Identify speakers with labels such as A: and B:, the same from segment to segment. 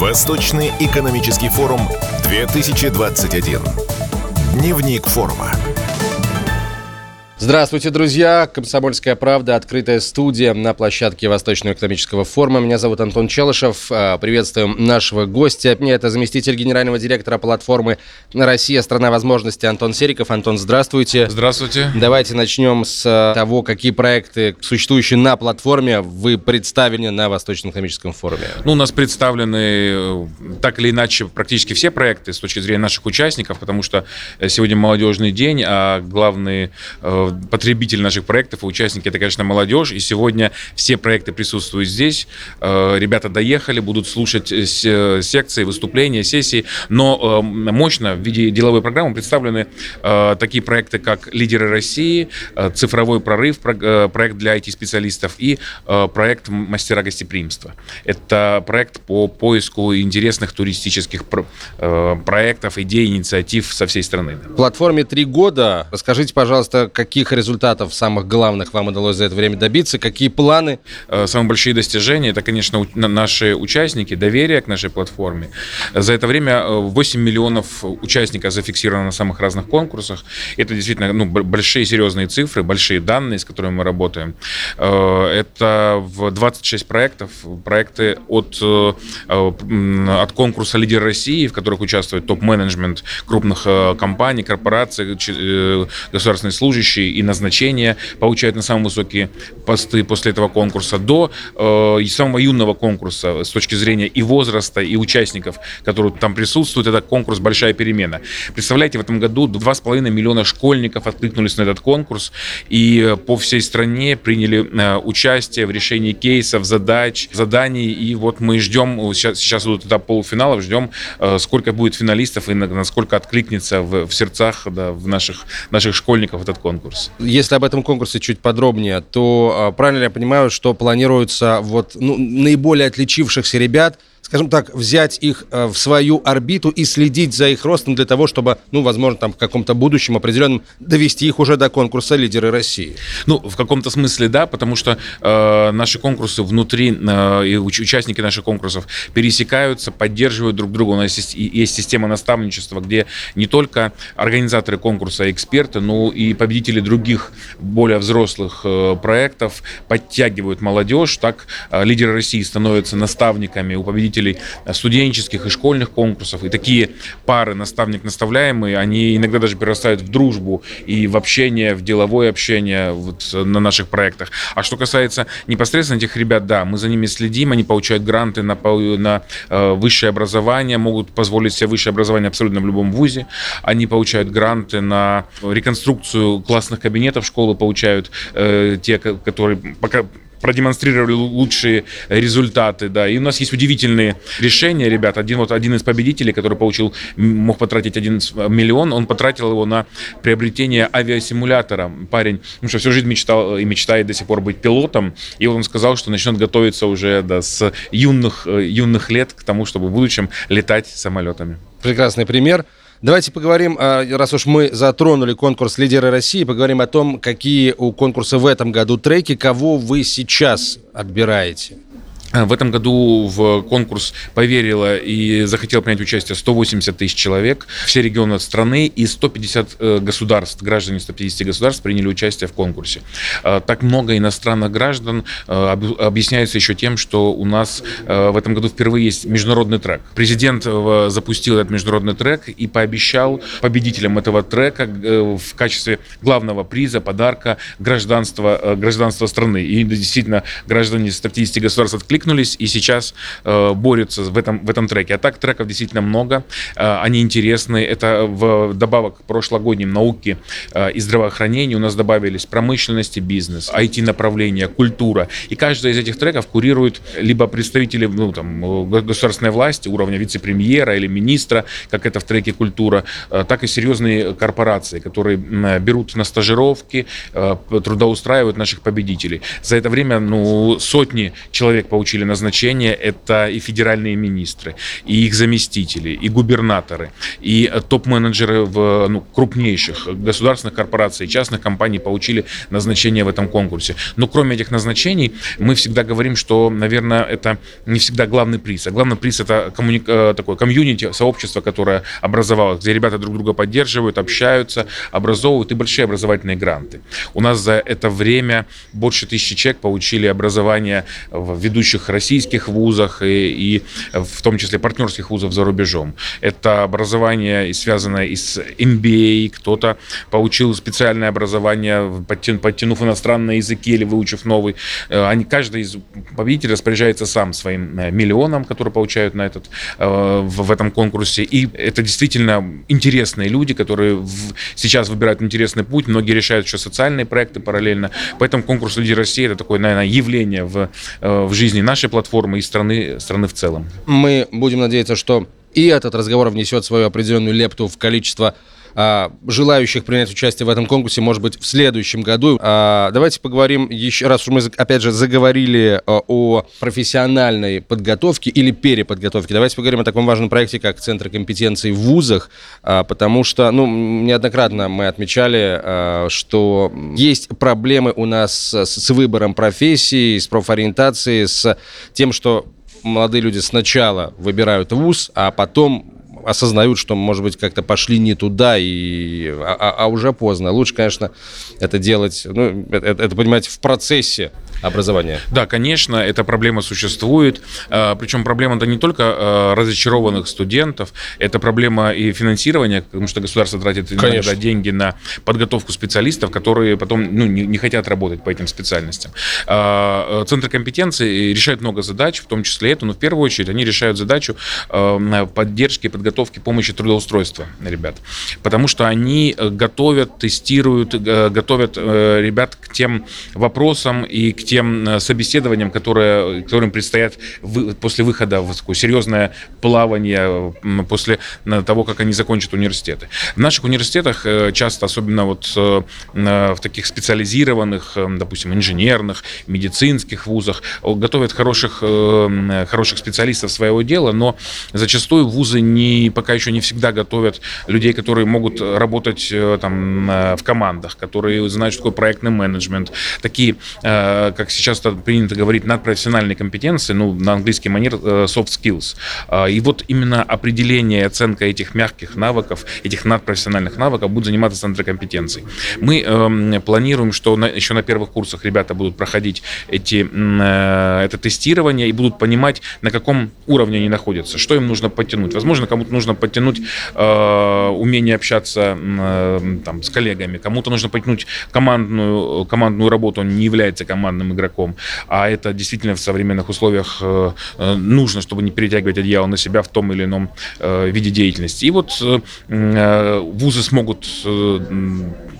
A: Восточный экономический форум 2021. Дневник форума.
B: Здравствуйте, друзья! Комсомольская правда, открытая студия на площадке Восточного экономического форума. Меня зовут Антон Челышев. А, приветствуем нашего гостя. Это заместитель генерального директора платформы «Россия. Страна возможностей» Антон Сериков. Антон, здравствуйте.
C: Здравствуйте.
B: Давайте начнем с а, того, какие проекты, существующие на платформе, вы представлены на Восточном экономическом форуме.
C: Ну, у нас представлены э, так или иначе практически все проекты с точки зрения наших участников, потому что э, сегодня молодежный день, а главный э, потребитель наших проектов и участники это, конечно, молодежь. И сегодня все проекты присутствуют здесь. Э, ребята доехали, будут слушать э, секции, выступления, сессии. Но э, мощно в виде деловой программы представлены такие проекты, как «Лидеры России», «Цифровой прорыв», проект для IT-специалистов и проект «Мастера гостеприимства». Это проект по поиску интересных туристических проектов, идей, инициатив со всей страны.
B: Платформе три года. Расскажите, пожалуйста, какие каких результатов самых главных вам удалось за это время добиться? Какие планы?
C: Э, самые большие достижения – это, конечно, наши участники, доверие к нашей платформе. За это время 8 э, миллионов участников зафиксировано на самых разных конкурсах. Это действительно ну, большие серьезные цифры, большие данные, с которыми мы работаем. Э, это в 26 проектов. Проекты от, от конкурса «Лидер России», в которых участвует топ-менеджмент крупных компаний, корпораций, государственные служащие, и назначения, получают на самые высокие посты после этого конкурса, до э, самого юного конкурса с точки зрения и возраста, и участников, которые там присутствуют. Это конкурс «Большая перемена». Представляете, в этом году 2,5 миллиона школьников откликнулись на этот конкурс и по всей стране приняли э, участие в решении кейсов, задач, заданий. И вот мы ждем, сейчас, сейчас идут этап полуфиналов, ждем, э, сколько будет финалистов и насколько откликнется в, в сердцах да, в наших, наших школьников этот конкурс.
B: Если об этом конкурсе чуть подробнее, то а, правильно я понимаю, что планируется вот ну, наиболее отличившихся ребят – скажем так, взять их э, в свою орбиту и следить за их ростом для того, чтобы, ну, возможно, там в каком-то будущем определенном довести их уже до конкурса «Лидеры России».
C: Ну, в каком-то смысле да, потому что э, наши конкурсы внутри, э, и участники наших конкурсов пересекаются, поддерживают друг друга. У нас есть, есть система наставничества, где не только организаторы конкурса, эксперты, но и победители других более взрослых э, проектов подтягивают молодежь. Так э, «Лидеры России» становятся наставниками у победителей победителей студенческих и школьных конкурсов. И такие пары наставник-наставляемые, они иногда даже перерастают в дружбу и в общение, в деловое общение вот на наших проектах. А что касается непосредственно этих ребят, да, мы за ними следим, они получают гранты на, на э, высшее образование, могут позволить себе высшее образование абсолютно в любом вузе. Они получают гранты на реконструкцию классных кабинетов школы, получают э, те, которые пока продемонстрировали лучшие результаты, да. И у нас есть удивительные решения, ребят. Один вот один из победителей, который получил, мог потратить один миллион, он потратил его на приобретение авиасимулятора. Парень, ну что всю жизнь мечтал и мечтает до сих пор быть пилотом, и он сказал, что начнет готовиться уже да, с юных, э, юных лет к тому, чтобы в будущем летать самолетами.
B: Прекрасный пример. Давайте поговорим, а, раз уж мы затронули конкурс «Лидеры России», поговорим о том, какие у конкурса в этом году треки, кого вы сейчас отбираете.
C: Э, в этом году в конкурс поверило и захотело принять участие 180 тысяч человек. Все регионы страны и 150 э, государств, граждане 150 государств приняли участие в конкурсе. Э, так много иностранных граждан объясняется еще тем, что у нас в этом году впервые есть международный трек. Президент запустил этот международный трек и пообещал победителям этого трека в качестве главного приза, подарка гражданства, гражданства страны. И действительно, граждане 150 государств откликнулись откликнулись и сейчас э, борются в этом, в этом треке. А так треков действительно много, э, они интересны. Это в добавок к прошлогодним науки э, и здравоохранения у нас добавились промышленность и бизнес, IT-направление, культура. И каждый из этих треков курирует либо представители ну, там, государственной власти, уровня вице-премьера или министра, как это в треке культура, э, так и серьезные корпорации, которые берут на стажировки, э, трудоустраивают наших победителей. За это время ну, сотни человек получили получили назначение, это и федеральные министры, и их заместители, и губернаторы, и топ-менеджеры в ну, крупнейших государственных корпораций, частных компаний получили назначение в этом конкурсе. Но кроме этих назначений, мы всегда говорим, что, наверное, это не всегда главный приз. А главный приз это коммуни... Э, такое комьюнити, сообщество, которое образовалось, где ребята друг друга поддерживают, общаются, образовывают и большие образовательные гранты. У нас за это время больше тысячи человек получили образование в ведущих российских вузах и, и в том числе партнерских вузов за рубежом. Это образование, связанное и с MBA, кто-то получил специальное образование, подтянув иностранные языки или выучив новый. Э, они, каждый из победителей распоряжается сам своим э, миллионом, который получают на этот, э, в этом конкурсе. И это действительно интересные люди, которые в, сейчас выбирают интересный путь. Многие решают еще социальные проекты параллельно. Поэтому конкурс «Люди России» — это такое, наверное, явление в, в жизни нашей платформы и страны, страны в целом.
B: Мы будем надеяться, что и этот разговор внесет свою определенную лепту в количество а, желающих принять участие в этом конкурсе, может быть, в следующем году. А, давайте поговорим еще раз, мы, опять же, заговорили а, о профессиональной подготовке или переподготовке. Давайте поговорим о таком важном проекте, как Центр компетенций в вузах, потому что, ну, неоднократно мы отмечали, что есть проблемы у нас с выбором профессии, с профориентацией, с тем, что молодые люди сначала выбирают вуз, а потом осознают, что, может быть, как-то пошли не туда, и, а, а, а уже поздно. Лучше, конечно, это делать, ну, это, это понимать в процессе образования.
C: Да, конечно, эта проблема существует. А, Причем проблема-то не только а, разочарованных студентов, это проблема и финансирования, потому что государство тратит иногда деньги на подготовку специалистов, которые потом ну, не, не хотят работать по этим специальностям. А, Центр компетенции решает много задач, в том числе эту, но в первую очередь они решают задачу поддержки подготовки помощи трудоустройства ребят. Потому что они готовят, тестируют, готовят э, ребят к тем вопросам и к тем э, собеседованиям, которые, которым предстоят вы, после выхода в такое серьезное плавание, после того, как они закончат университеты. В наших университетах э, часто, особенно вот э, в таких специализированных, допустим, инженерных, медицинских вузах, готовят хороших, хороших специалистов своего дела, но зачастую вузы не, пока еще не всегда готовят людей, которые могут работать там, в командах, которые знают, что такое проектный менеджмент, такие как сейчас принято говорить, надпрофессиональные компетенции, ну, на английский манер э, soft skills. А, и вот именно определение и оценка этих мягких навыков, этих надпрофессиональных навыков будет заниматься Центр компетенций. Мы э, планируем, что на, еще на первых курсах ребята будут проходить эти, э, это тестирование и будут понимать, на каком уровне они находятся, что им нужно подтянуть. Возможно, кому-то нужно подтянуть э, умение общаться э, там, с коллегами, кому-то нужно подтянуть командную, командную работу, он не является командным игроком. А это действительно в современных условиях э, э, нужно, чтобы не перетягивать одеяло на себя в том или ином э, виде деятельности. И вот вузы смогут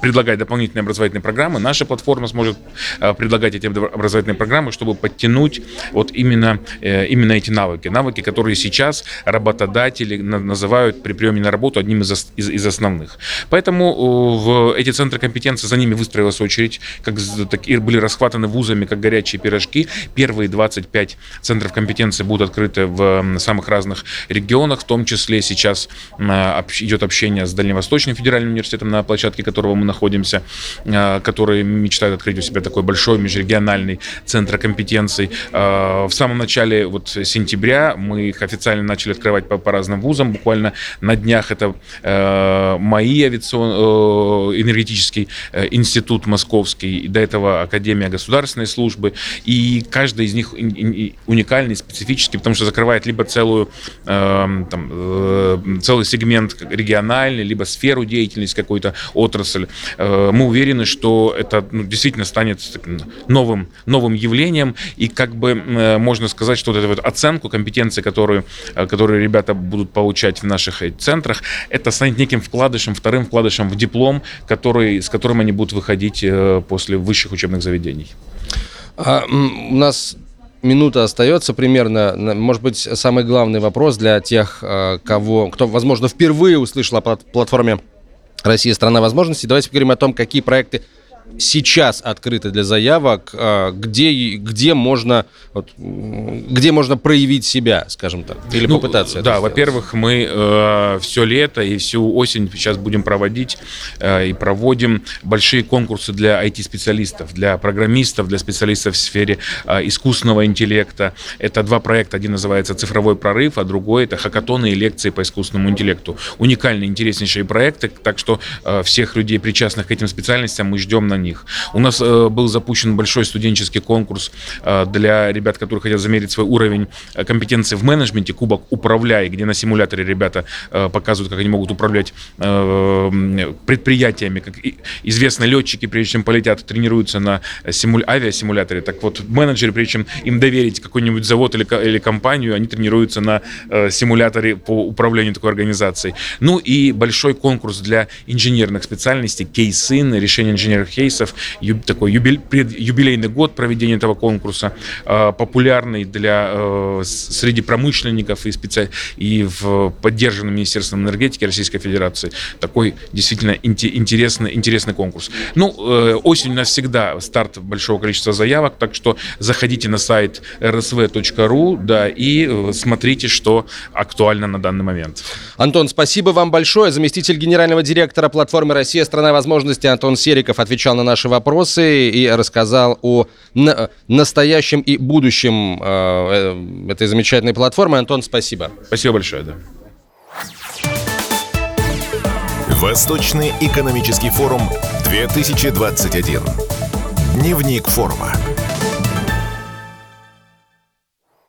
C: предлагать дополнительные образовательные программы. Наша платформа сможет предлагать эти образовательные программы, чтобы подтянуть вот именно, именно эти навыки. Навыки, которые сейчас работодатели называют при приеме на работу одним из, из, из основных. Поэтому в эти центры компетенции за ними выстроилась очередь, как так, были расхватаны вузами как горячие пирожки. Первые 25 центров компетенции будут открыты в самых разных регионах, в том числе сейчас идет общение с Дальневосточным федеральным университетом, на площадке которого мы находимся, а, которые мечтают открыть у себя такой большой межрегиональный центр компетенций. А, в самом начале вот сентября мы их официально начали открывать по, по разным вузам. Буквально на днях это э, МАИ авиацион, э, энергетический э, институт московский, до этого Академия государственной службы, и каждый из них уникальный, специфический, потому что закрывает либо целую, э, там, э, целый сегмент региональный, либо сферу деятельности какой-то отрасль. Э, мы уверены, что это ну, действительно станет новым, новым явлением, и как бы э, можно сказать, что вот эту вот оценку компетенции, которую, э, которую ребята будут получать в наших э, центрах, это станет неким вкладышем, вторым вкладышем в диплом, который, с которым они будут выходить э, после высших учебных заведений.
B: А, у нас минута остается примерно. Может быть, самый главный вопрос для тех, а, кого, кто, возможно, впервые услышал о платформе «Россия – страна возможностей». Давайте поговорим о том, какие проекты сейчас открыты для заявок, а, где, где, можно, вот, где можно проявить себя, скажем так, или ну, попытаться
C: Да, во-первых, мы э, все лето и всю осень сейчас будем проводить э, и проводим большие конкурсы для IT-специалистов, для программистов, для специалистов в сфере э, искусственного интеллекта. Это два проекта. Один называется «Цифровой прорыв», а другой – это хакатоны и лекции по искусственному интеллекту. Уникальные, интереснейшие проекты, так что э, всех людей, причастных к этим специальностям, мы ждем на них. У нас э, был запущен большой студенческий конкурс э, для ребят, которые хотят замерить свой уровень э, компетенции в менеджменте, кубок «Управляй», где на симуляторе ребята э, показывают, как они могут управлять э, предприятиями. Как известно, летчики, прежде чем полетят, тренируются на симуль... авиасимуляторе. Так вот, менеджеры, прежде чем им доверить какой-нибудь завод или, или компанию, они тренируются на э, симуляторе по управлению такой организацией. Ну и большой конкурс для инженерных специальностей, кейсы, решение инженерных кейсов, юб, такой юбилей, юбилейный год проведения этого конкурса, э, популярный для э, среди промышленников и, специ... и в поддержанном Министерством энергетики Российской Федерации. Такой действительно интересный, интересный конкурс. Ну, э, осень у нас всегда старт большого количества заявок, так что заходите на сайт rsv.ru, да, и э, смотрите, что актуально на данный момент.
B: Антон, спасибо вам большое. Заместитель генерального директора платформы «Россия. Страна возможностей» Антон Сериков отвечал на наши вопросы и рассказал о настоящем и будущем э, э, этой замечательной платформы. Антон, спасибо.
C: Спасибо большое, да.
A: Восточный экономический форум 2021. Дневник форума.